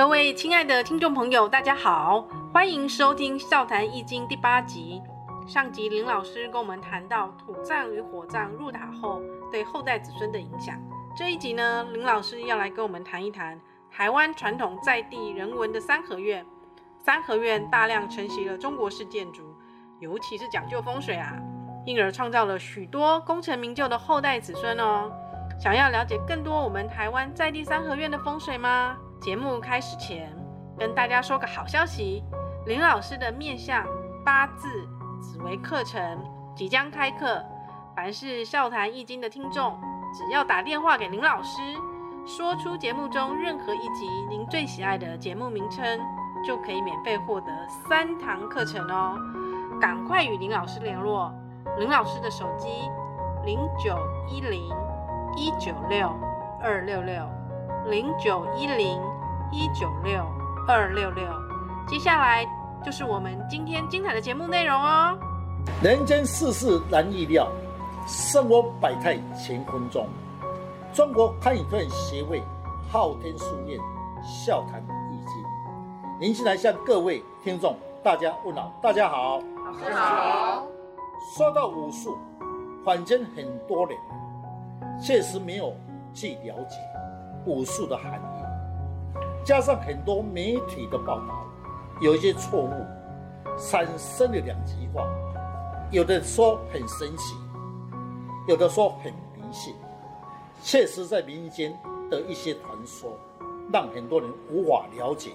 各位亲爱的听众朋友，大家好，欢迎收听《笑谈易经》第八集。上集林老师跟我们谈到土葬与火葬入塔后对后代子孙的影响。这一集呢，林老师要来跟我们谈一谈台湾传统在地人文的三合院。三合院大量承袭了中国式建筑，尤其是讲究风水啊，因而创造了许多功成名就的后代子孙哦。想要了解更多我们台湾在地三合院的风水吗？节目开始前，跟大家说个好消息，林老师的面相八字紫微课程即将开课。凡是笑谈易经的听众，只要打电话给林老师，说出节目中任何一集您最喜爱的节目名称，就可以免费获得三堂课程哦。赶快与林老师联络，林老师的手机零九一零一九六二六六零九一零一九六二六六。接下来就是我们今天精彩的节目内容哦。人间世事难预料，生活百态乾坤中。中国堪舆推演协会昊天书院笑谈易经，您进来向各位听众大家问好，大家好，老师好。说到武术，坊间很多人确实没有去了解武术的含义，加上很多媒体的报道有一些错误，产生了两极化。有的说很神奇，有的说很迷信，确实在民间的一些传说，让很多人无法了解，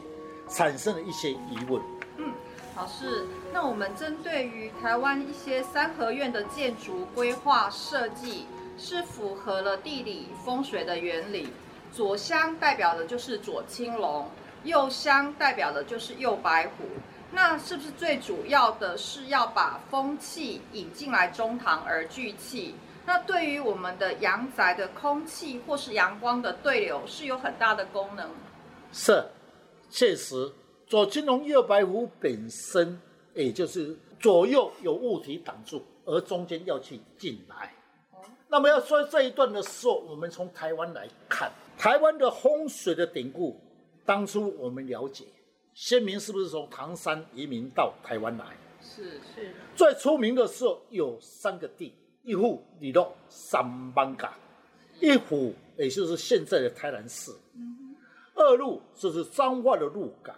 产生了一些疑问。嗯，老师，那我们针对于台湾一些三合院的建筑规划设计，是符合了地理风水的原理，左香代表的就是左青龙，右香代表的就是右白虎。那是不是最主要的是要把风气引进来中堂而聚气？那对于我们的阳宅的空气或是阳光的对流是有很大的功能。是，确实，左青龙右白虎本身，也就是左右有物体挡住，而中间要去进来。那么要说这一段的时候，我们从台湾来看，台湾的风水的典故，当初我们了解。先民是不是从唐山移民到台湾来？是是。最出名的时候有三个地，一户里洛三班嘎，一户也就是现在的台南市，二路就是彰化的鹿港，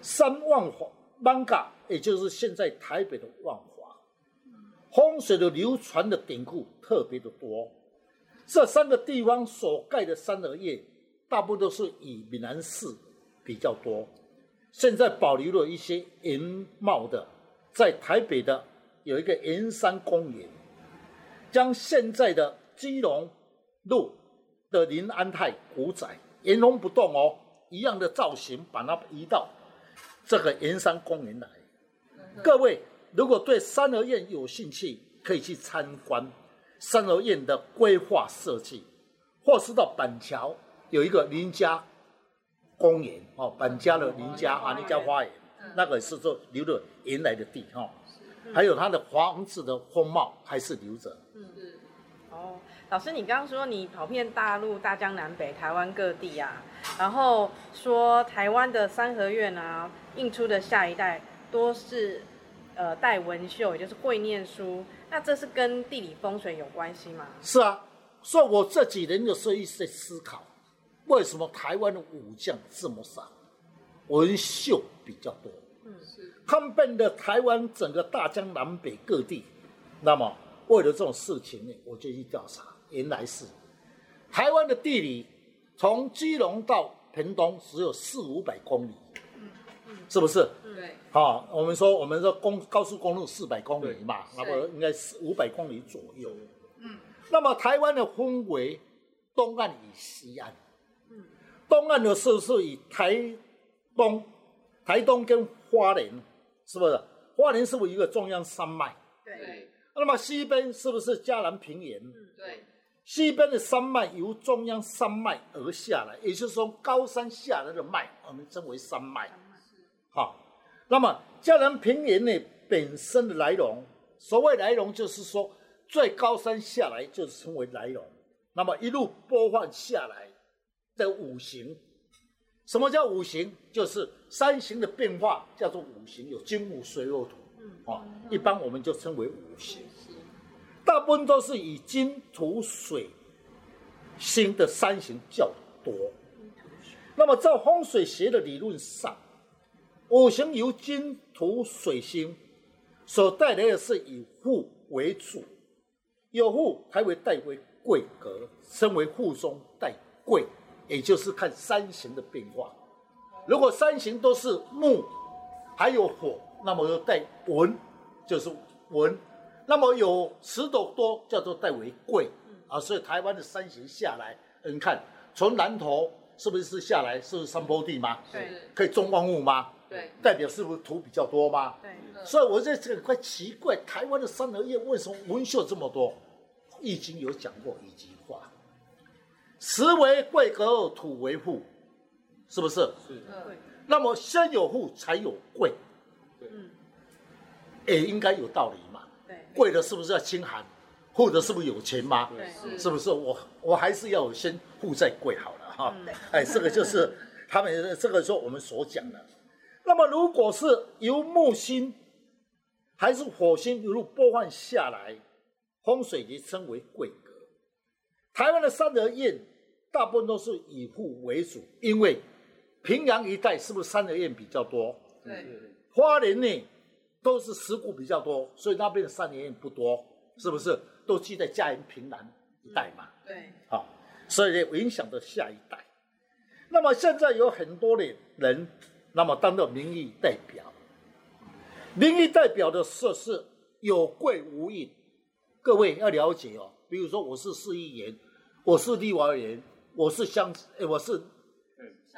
三万华艋舺也就是现在台北的万华。风水的流传的典故特别的多，这三个地方所盖的三合院，大部分都是以闽南式比较多。现在保留了一些原貌的，在台北的有一个圆山公园，将现在的基隆路的林安泰古宅原封不动哦，一样的造型，把它移到这个圆山公园来。各位如果对三合院有兴趣，可以去参观三合院的规划设计，或是到板桥有一个林家。公园哦，板家的林家啊，林家花园，那个是做留着原来的地哈，还有它的房子的风貌还是留着。嗯嗯。哦，老师，你刚刚说你跑遍大陆、大江南北、台湾各地啊，然后说台湾的三合院啊，印出的下一代多是呃戴文秀，也就是会念书，那这是跟地理风水有关系吗？是啊，所以我这几年有时候一直在思考。为什么台湾的武将这么少，文秀比较多？嗯，是。看遍了台湾整个大江南北各地，那么为了这种事情呢，我就去调查。原来是台湾的地理，从基隆到屏东只有四五百公里，是不是？对。好，我们说我们说公高速公路四百公里嘛，那么应该是五百公里左右。嗯。那么台湾的分为东岸与西岸。嗯东岸的是不是以台东、台东跟花莲，是不是？花莲是不是一个中央山脉？对。那么西边是不是嘉南平原？嗯，对。西边的山脉由中央山脉而下来，也就是说高山下来的脉，我们称为山脉。好，那么嘉南平原呢本身的来龙，所谓来龙就是说最高山下来就是称为来龙，那么一路播放下来。的五行，什么叫五行？就是三行的变化叫做五行，有金木水火土。嗯，哦，一般我们就称为五行。大部分都是以金土水星的三行较多。那么在风水学的理论上，五行由金土水星所带来的是以富为主，有富才会带为贵格，称为富中带贵。也就是看三行的变化，如果三行都是木，还有火，那么就带文，就是文。那么有石头多，叫做带为贵啊。所以台湾的三行下来，你看从南头是不是下来是山坡地吗？对，可以种万物吗？对，代表是不是土比较多吗？对。所以我在这个怪奇怪，台湾的三合院为什么文秀这么多？易经有讲过一句话。石为贵格，土为富，是不是？是。那么先有富才有贵。嗯。也，应该有道理嘛。对。贵的是不是要清寒？富的是不是有钱吗？对。是不是？我我还是要先富再贵好了哈。哎，这个就是他们这个时候我们所讲的。那么如果是由木星还是火星一路播放下来，风水也称为贵格。台湾的三合院大部分都是以户为主，因为平阳一带是不是三合院比较多？对。花莲呢都是石鼓比较多，所以那边的三合院不多，是不是？都聚在嘉义平南一带嘛。对。好，所以呢影响到下一代。那么现在有很多的人，那么当做民意代表，民意代表的设施有贵无印，各位要了解哦。比如说我是市议员。我是立法委员，我是乡，哎，我是，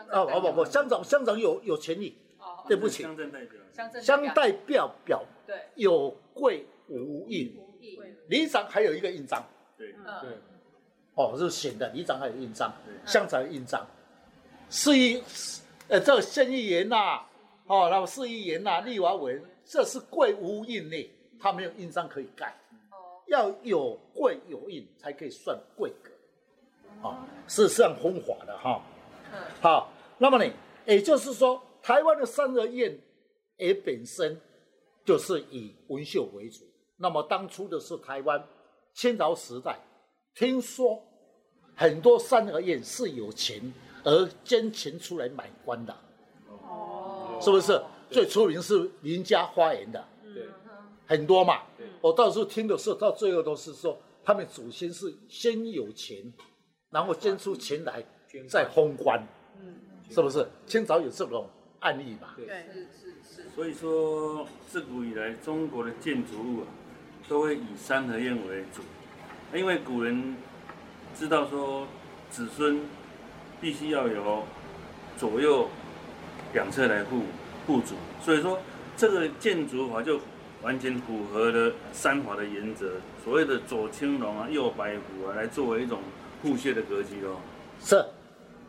啊，不不不，乡长乡长有有权利，对不起，乡镇代表，乡代表。表，对，有贵无印，里长还有一个印章，对。对，哦，是显的，里长还有印章，乡长有印章，市议，呃，这个县议员呐，哦，那么市议员呐，立法委员，这是贵无印呢，他没有印章可以盖，要有贵有印才可以算贵格。啊，是这样风华的哈。嗯。好，那么呢，也就是说，台湾的三合院也本身就是以文秀为主。那么当初的是台湾清朝时代，听说很多三合院是有钱而捐钱出来买官的。哦。是不是？最出名是林家花园的。对。很多嘛。我到时候听的时候，到最后都是说，他们祖先是先有钱。然后捐出钱来再封官，嗯，是不是？清朝有这种案例嘛？对，是是是。所以说，自古以来中国的建筑物啊，都会以三合院为主，因为古人知道说子孙必须要有左右两侧来护护主，所以说这个建筑法就完全符合了三法的原则，所谓的左青龙啊，右白虎啊，来作为一种。护穴的格局哦，是。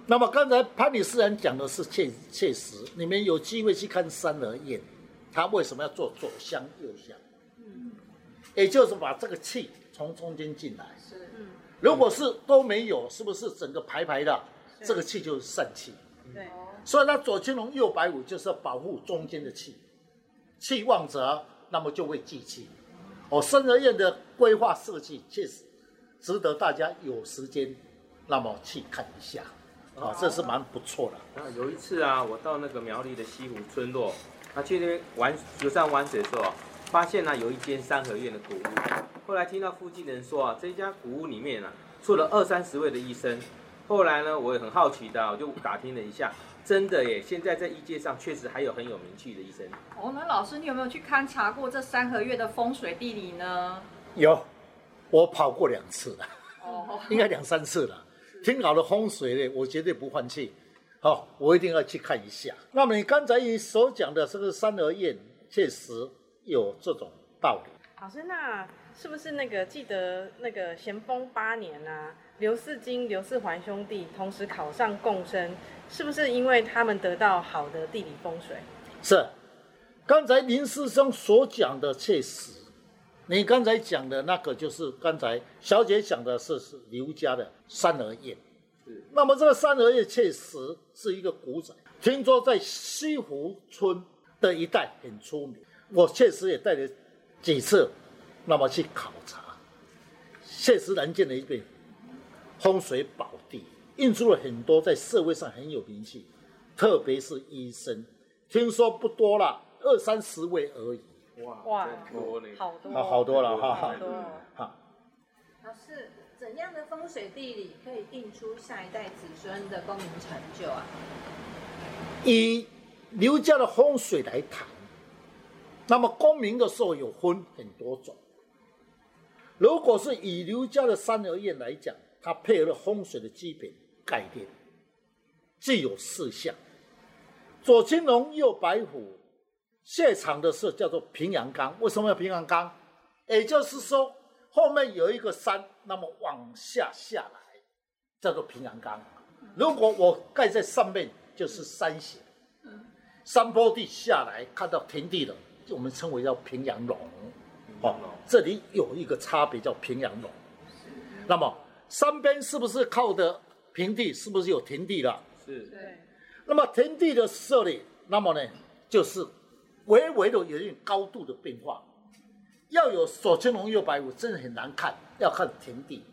那么刚才潘理斯人讲的是切切实，你们有机会去看三合宴，他为什么要做左香右香？嗯，也就是把这个气从中间进来。是，嗯。如果是都没有，是不是整个排排的？这个气就是肾气。对。所以呢左青龙右白虎就是要保护中间的气，气旺则那么就会聚气。哦，三合院的规划设计确实。值得大家有时间，那么去看一下，啊，这是蛮不错的。啊，有一次啊，我到那个苗栗的西湖村落，啊，去那边玩游山玩水的时候，发现呢、啊、有一间三合院的古屋。后来听到附近的人说啊，这家古屋里面啊，住了二三十位的医生。后来呢，我也很好奇的，我就打听了一下，真的耶，现在在医界上确实还有很有名气的医生。哦，那老师，你有没有去勘察过这三合月的风水地理呢？有。我跑过两次了，哦，应该两三次了。听好了风水呢，我绝对不放弃。好，我一定要去看一下。那么你刚才你所讲的这个三合院，确实有这种道理。老师，那是不是那个记得那个咸丰八年啊，刘四金、刘四环兄弟同时考上贡生，是不是因为他们得到好的地理风水？是。刚才林师兄所讲的确实。你刚才讲的那个，就是刚才小姐讲的是是刘家的三合院，是。那么这个三合院确实是一个古宅，听说在西湖村的一带很出名。我确实也带了几次，那么去考察，确实难见的一片风水宝地，印出了很多在社会上很有名气，特别是医生，听说不多了，二三十位而已。哇哇，好多，好好多了哈，好多。好，老师，怎样的风水地理可以定出下一代子孙的功名成就啊？以刘家的风水来谈，那么功名的时候有分很多种。如果是以刘家的三合院来讲，它配合了风水的基本概念，具有四象：左青龙，右白虎。谢场的是叫做平阳冈，为什么要平阳冈？也就是说，后面有一个山，那么往下下来，叫做平阳冈。如果我盖在上面，就是山形，山坡地下来看到平地的，我们称为叫平阳龙。哦，这里有一个差别叫平阳龙。那么山边是不是靠的平地？是不是有田地了？是。对。那么田地的设立，那么呢，就是。微微的有一点高度的变化，要有左青龙右白虎，真的很难看。要看田地，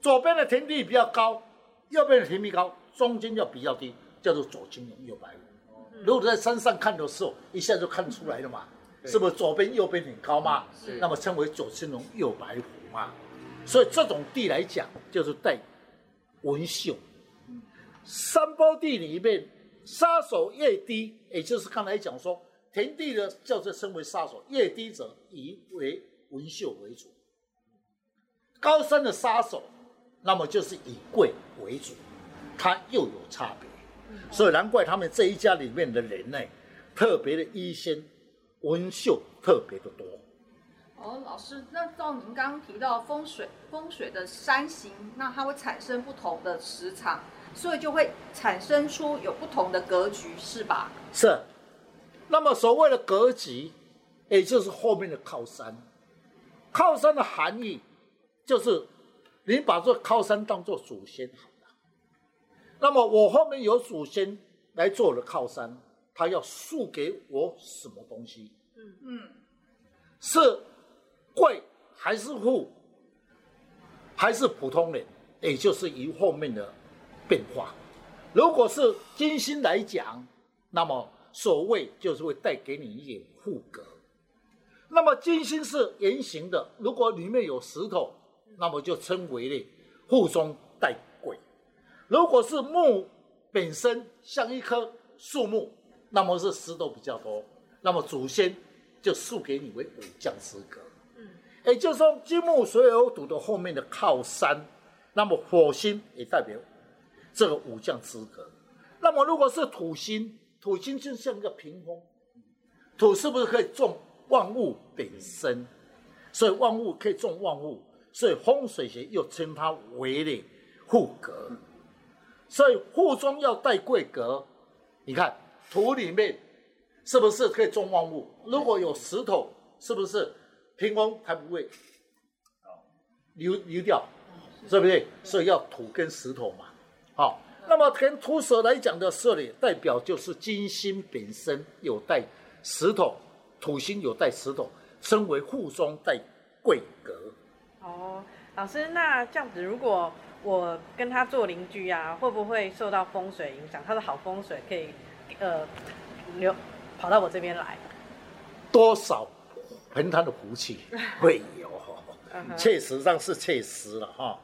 左边的田地比较高，右边的田地高，中间要比较低，叫做左青龙右白虎。如果在山上看的时候，一下就看出来了嘛，是不是左边右边很高嘛？那么称为左青龙右白虎嘛。所以这种地来讲，就是带文秀。山坡地里面杀手越低，也就是刚才讲说。田地的叫做称为杀手，越低者以为文秀为主。高山的杀手，那么就是以贵为主，它又有差别。所以难怪他们这一家里面的人呢，特别的医仙文秀特别的多。哦，老师，那照您刚刚提到风水，风水的山形，那它会产生不同的磁场，所以就会产生出有不同的格局，是吧？是。那么所谓的格局，也就是后面的靠山。靠山的含义，就是你把这靠山当做祖先好了。那么我后面有祖先来做的靠山，他要树给我什么东西？嗯嗯，是贵还是富，还是普通人？也就是一后面的变化。如果是金星来讲，那么。所谓就是会带给你一点富格，那么金星是圆形的，如果里面有石头，那么就称为呢富中带贵。如果是木本身像一棵树木，那么是石头比较多，那么祖先就树给你为武将之格。也就是说金木水火土的后面的靠山，那么火星也代表这个武将资格。那么如果是土星。土星就像一个屏风，土是不是可以种万物本身？所以万物可以种万物，所以风水学又称它为的富格。所以富中要带贵格，你看土里面是不是可以种万物？如果有石头，是不是屏风才不会流流掉？对不对？所以要土跟石头嘛，好。那么，跟土蛇来讲的设立，代表就是金星本身有带石头，土星有带石头，称为护中带贵格。哦，老师，那这样子，如果我跟他做邻居啊，会不会受到风水影响？他的好风水可以呃流跑到我这边来？多少盆他的福气会有，确实上是确实了哈。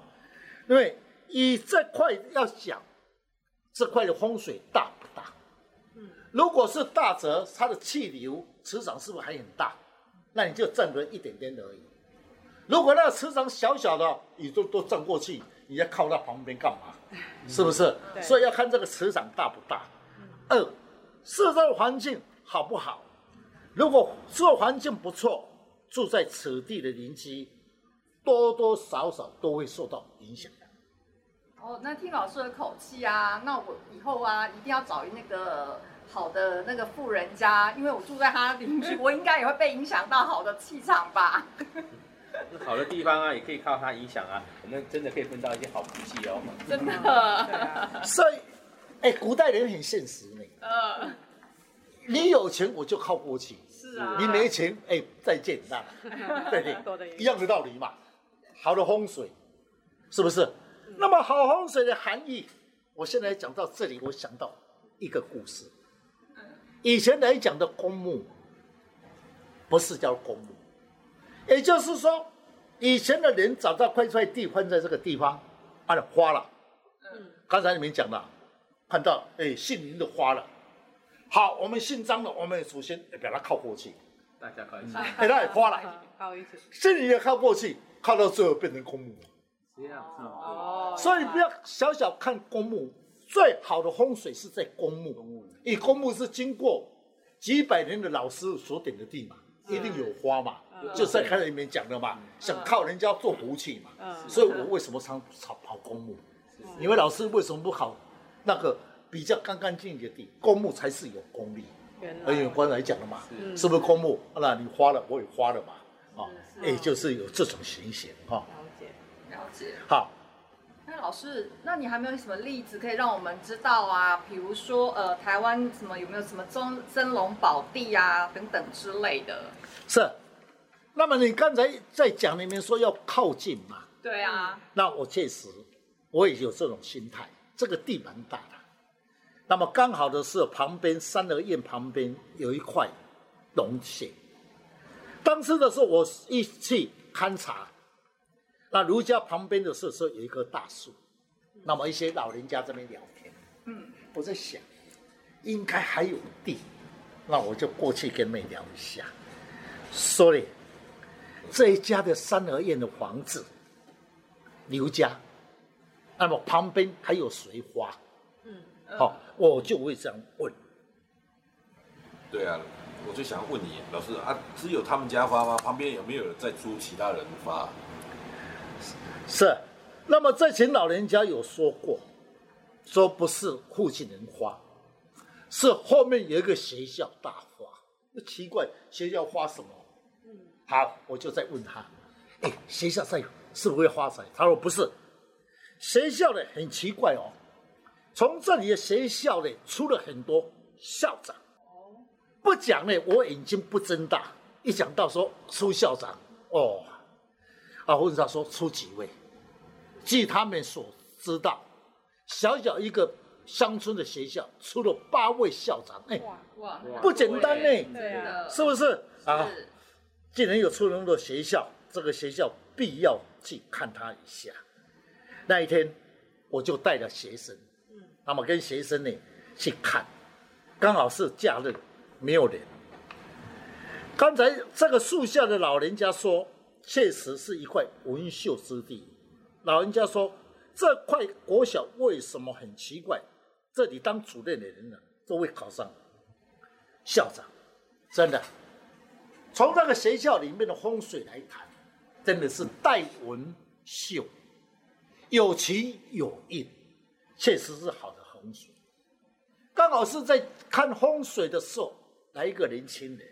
因为以这块要讲。这块的风水大不大？嗯，如果是大则，它的气流磁场是不是还很大？那你就站个一点点而已。如果那个磁场小小的，你都都站过去，你要靠到旁边干嘛？是不是？所以要看这个磁场大不大。二，四周环境好不好？如果这环境不错，住在此地的邻居多多少少都会受到影响。哦，那听老师的口气啊，那我以后啊一定要找那个好的那个富人家，因为我住在他邻居，我应该也会被影响到好的气场吧？好的地方啊，也可以靠它影响啊，我们真的可以分到一些好福气哦。真的，所以，哎，古代人很现实呢。呃，你有钱我就靠过去，是啊，你没钱，哎，再见，那 对不对？一样的道理嘛。好的风水，是不是？那么好风水的含义，我现在讲到这里，我想到一个故事。以前来讲的公墓，不是叫公墓，也就是说，以前的人找到块块地放在这个地方，把它花了。嗯，刚才你们讲了，看到哎姓林的花了。好，我们姓张的，我们首先把它靠过去，大家靠一起，哎，它也花了，靠一起，姓林也靠过去，靠到最后变成公墓。这样子哦，所以不要小小看公墓，最好的风水是在公墓。因为公墓是经过几百年的老师所点的地嘛，一定有花嘛，就在开里面讲的嘛，想靠人家做福气嘛。所以我为什么常常跑公墓？你们老师为什么不考那个比较干干净净的地？公墓才是有功力。而有关来讲了嘛，是不是公墓？那你花了，我也花了嘛。啊，也，就是有这种情形哈。了解。了解好，那老师，那你还没有什么例子可以让我们知道啊？比如说，呃，台湾什么有没有什么真真龙宝地啊等等之类的？是。那么你刚才在讲里面说要靠近嘛？对啊。那我确实我也有这种心态，这个地蛮大的。那么刚好的是旁边三合院旁边有一块龙穴。当时的时候我一去勘察。那儒家旁边的是说有一棵大树，那么一些老人家这边聊天，嗯，我在想，应该还有地，那我就过去跟他们聊一下。说嘞，这一家的三合院的房子，刘家，那么旁边还有谁花？嗯，好，我就会这样问。对啊，我就想问你，老师啊，只有他们家发吗？旁边有没有人在租其他人发？是，那么这群老人家有说过，说不是附近人发，是后面有一个学校大花。那奇怪，学校花什么？嗯，好，我就再问他，哎，学校在是不是会发财？他说不是，学校呢很奇怪哦，从这里的学校呢出了很多校长。不讲呢，我眼睛不睁大；一讲到说出校长，哦。啊，问他说出几位？据他们所知道，小小一个乡村的学校出了八位校长，哎，哇，不简单呢，对啊，是不是啊？既然有出那么多学校，这个学校必要去看他一下。那一天，我就带着学生，嗯，那么跟学生呢去看，刚好是假日，没有人。刚才这个树下的老人家说。确实是一块文秀之地。老人家说，这块国小为什么很奇怪？这里当主任的人呢，都会考上校长。真的，从那个学校里面的风水来谈，真的是带文秀，有奇有印，确实是好风水。刚好是在看风水的时候，来一个年轻人，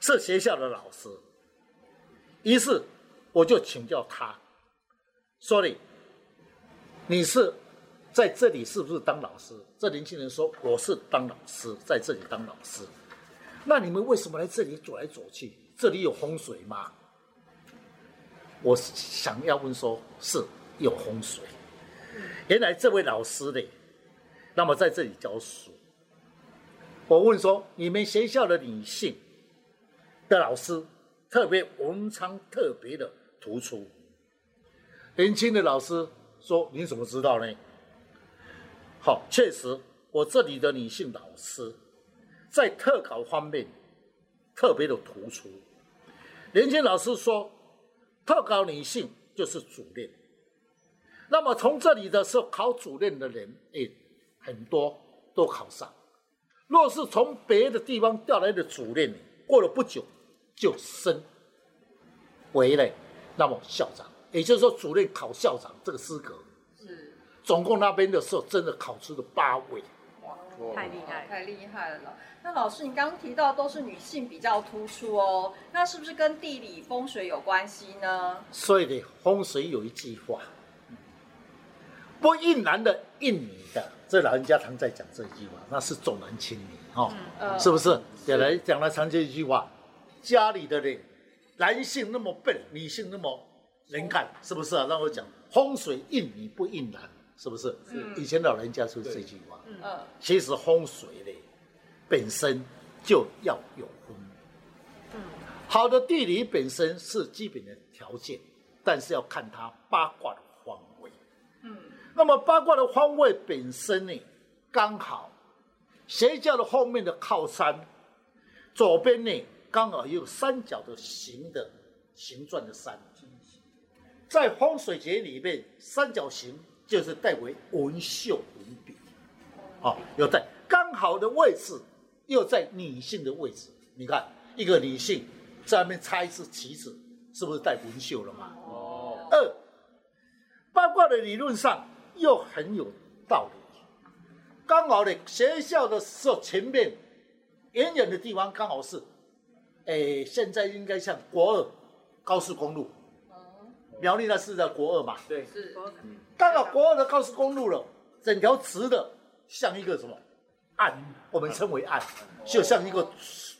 是学校的老师。于是我就请教他，说：“你你是在这里是不是当老师？”这年轻人说：“我是当老师，在这里当老师。”那你们为什么来这里走来走去？这里有风水吗？我想要问说，是有风水。原来这位老师呢，那么在这里教书。我问说：“你们学校的女性的老师？”特别文昌特别的突出。年轻的老师说：“你怎么知道呢？”好，确实，我这里的女性老师在特考方面特别的突出。年轻老师说：“特考女性就是主任。”那么从这里的时候考主任的人，哎，很多都考上。若是从别的地方调来的主任，过了不久。就升为了那么校长，也就是说主任考校长这个资格是总共那边的时候真的考出了八位，太厉害，太厉害了。那老师，你刚刚提到都是女性比较突出哦，那是不是跟地理风水有关系呢？所以呢，风水有一句话，不应男的应女的，这老人家常在讲这句话，那是重男轻女哦，嗯是不是？也来讲了常这一句话，家里的人，男性那么笨，女性那么能干，是不是啊？让我讲风水应女不应男，是不是？是。以前老人家说这句话，嗯，其实风水呢，本身就要有分。嗯，好的地理本身是基本的条件，但是要看它八卦的那么八卦的方位本身呢，刚好斜角的后面的靠山，左边呢刚好有三角的形的形状的山，在风水学里面，三角形就是代为文秀文笔，好，有在刚好的位置，又在女性的位置。你看，一个女性在那边插一次旗子，是不是带文秀了嘛？哦，二，八卦的理论上又很有道理。刚好呢，学校的时候前面远远的地方刚好是，哎，现在应该像国二高速公路，苗栗那是在国二嘛？对，是，刚好国二的高速公路了，整条直的像一个什么？案，我们称为案，就像一个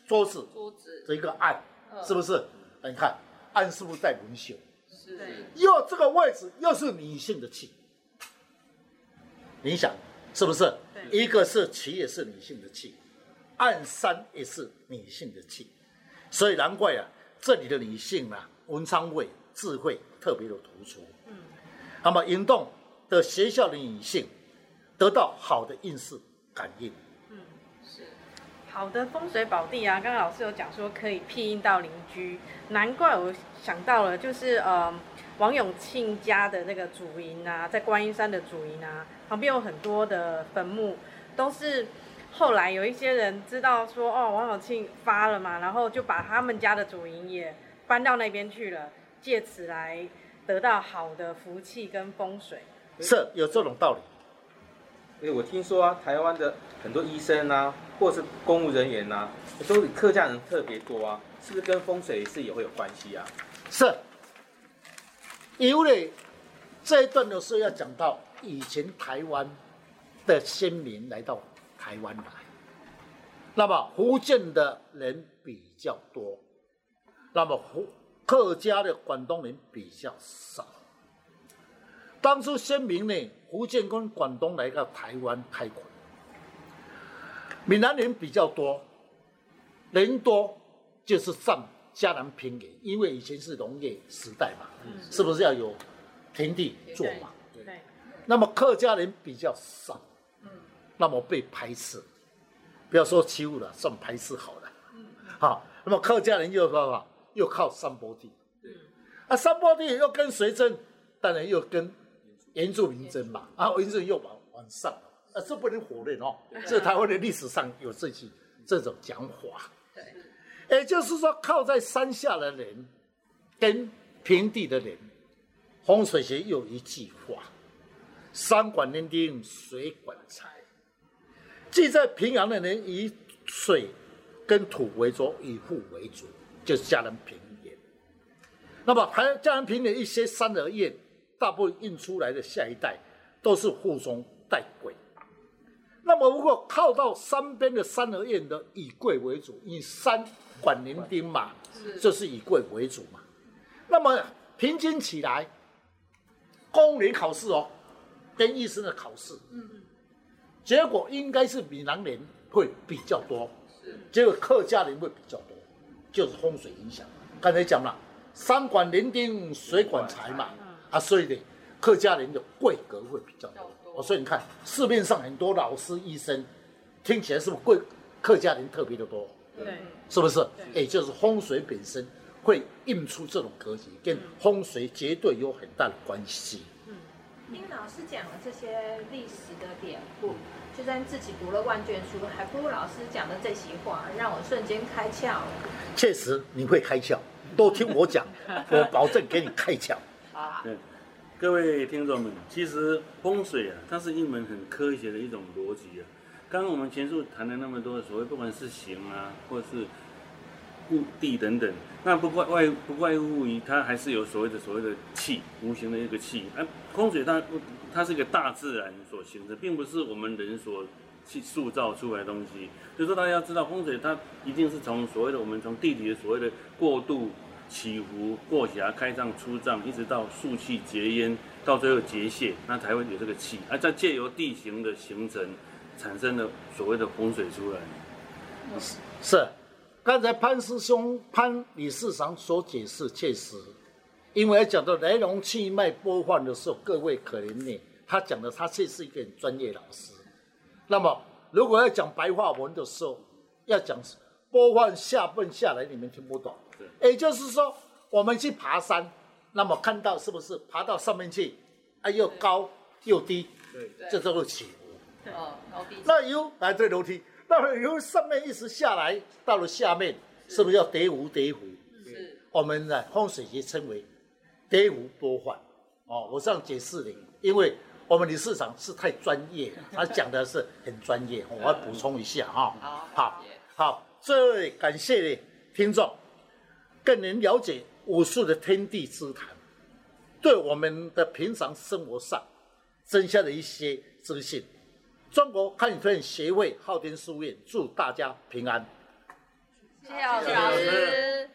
桌子桌子。的一个案，是不是？你看案是不是带文秀？是，又这个位置又是女性的气，你想是不是？一个是气也是女性的气，暗山也是女性的气，所以难怪啊，这里的女性啊，文昌位智慧特别的突出。嗯，那么引动的学校的女性得到好的运势感应。嗯，是好的风水宝地啊。刚刚老师有讲说可以庇荫到邻居，难怪我想到了，就是呃。王永庆家的那个祖营啊，在观音山的祖营啊，旁边有很多的坟墓，都是后来有一些人知道说，哦，王永庆发了嘛，然后就把他们家的祖营也搬到那边去了，借此来得到好的福气跟风水。是有这种道理。因为我听说啊，台湾的很多医生啊，或是公务人员啊，都是客家人特别多啊，是不是跟风水是也会有关系啊？是。因为这一段的时候要讲到以前台湾的先民来到台湾来，那么福建的人比较多，那么福客家的广东人比较少。当初先民呢，福建跟广东来到台湾开垦，闽南人比较多，人多就是占。嘉南平原，因为以前是农业时代嘛，嗯、是不是要有田地做嘛？对。对，那么客家人比较少，嗯，那么被排斥，不要说欺负了，算排斥好了。嗯。好，那么客家人又靠什么？又靠山坡地。嗯。啊，山坡地又跟谁争？当然又跟原住民争嘛。啊，原住民又往往上，啊，这不能否认哦。这台湾的历史上有这些这种讲法。也就是说，靠在山下的人跟平地的人，风水学有一句话：“山管人丁，水管财。”即在平阳的人以水跟土为主，以富为主，就是家人平原。那么，还家人平原一些山而堰，大部分印出来的下一代都是富中带贵。那么，如果靠到山边的山而堰的，以贵为主，以山。管年丁嘛，就是以贵为主嘛。那么平均起来，公务员考试哦，跟医生的考试，嗯嗯，结果应该是闽南人会比较多，结果客家人会比较多，就是风水影响。刚才讲了，山管年丁，水管财嘛，啊，所以呢，客家人的贵格会比较多。哦，所以你看市面上很多老师、医生，听起来是不是贵？客家人特别的多。对，是不是？也就是风水本身会印出这种格局，跟风水绝对有很大的关系。嗯，听老师讲了这些历史的典故，就算自己读了万卷书，还不如老师讲的这席话，让我瞬间开窍了。确实，你会开窍，多听我讲，我保证给你开窍。啊，对，各位听众们，其实风水啊，它是一门很科学的一种逻辑啊。刚刚我们前述谈了那么多的所谓，不管是形啊，或是物地等等，那不怪外不外乎于它还是有所谓的所谓的气，无形的一个气。啊，风水它它是一个大自然所形成，并不是我们人所去塑造出来的东西。所以说大家要知道，风水它一定是从所谓的我们从地理的所谓的过渡、起伏、过峡、开胀、出胀，一直到肃气结烟，到最后结泄，那才会有这个气。而再借由地形的形成，产生了所谓的风水出来。是。刚才潘师兄、潘理事长所解释确实，因为讲到来龙去脉播放的时候，各位可怜你，他讲的他确实是一个很专业老师。那么如果要讲白话文的时候，要讲播放下笨下来，你们听不懂。也就是说，我们去爬山，那么看到是不是爬到上面去，啊又高又低，对，这都是起伏。哦，高低。那由来这楼梯。到了由上面一直下来，到了下面，是不是要叠湖？叠湖？是，我们呢风水学称为叠湖拨换。哦，我这样解释你，因为我们理事长是太专业，他讲的是很专业，我要补充一下哈。好，好，好，这位感谢听众，更能了解武术的天地之谈，对我们的平常生活上增加了一些自信。中国汉语推演协会昊天书院祝大家平安。谢谢老师。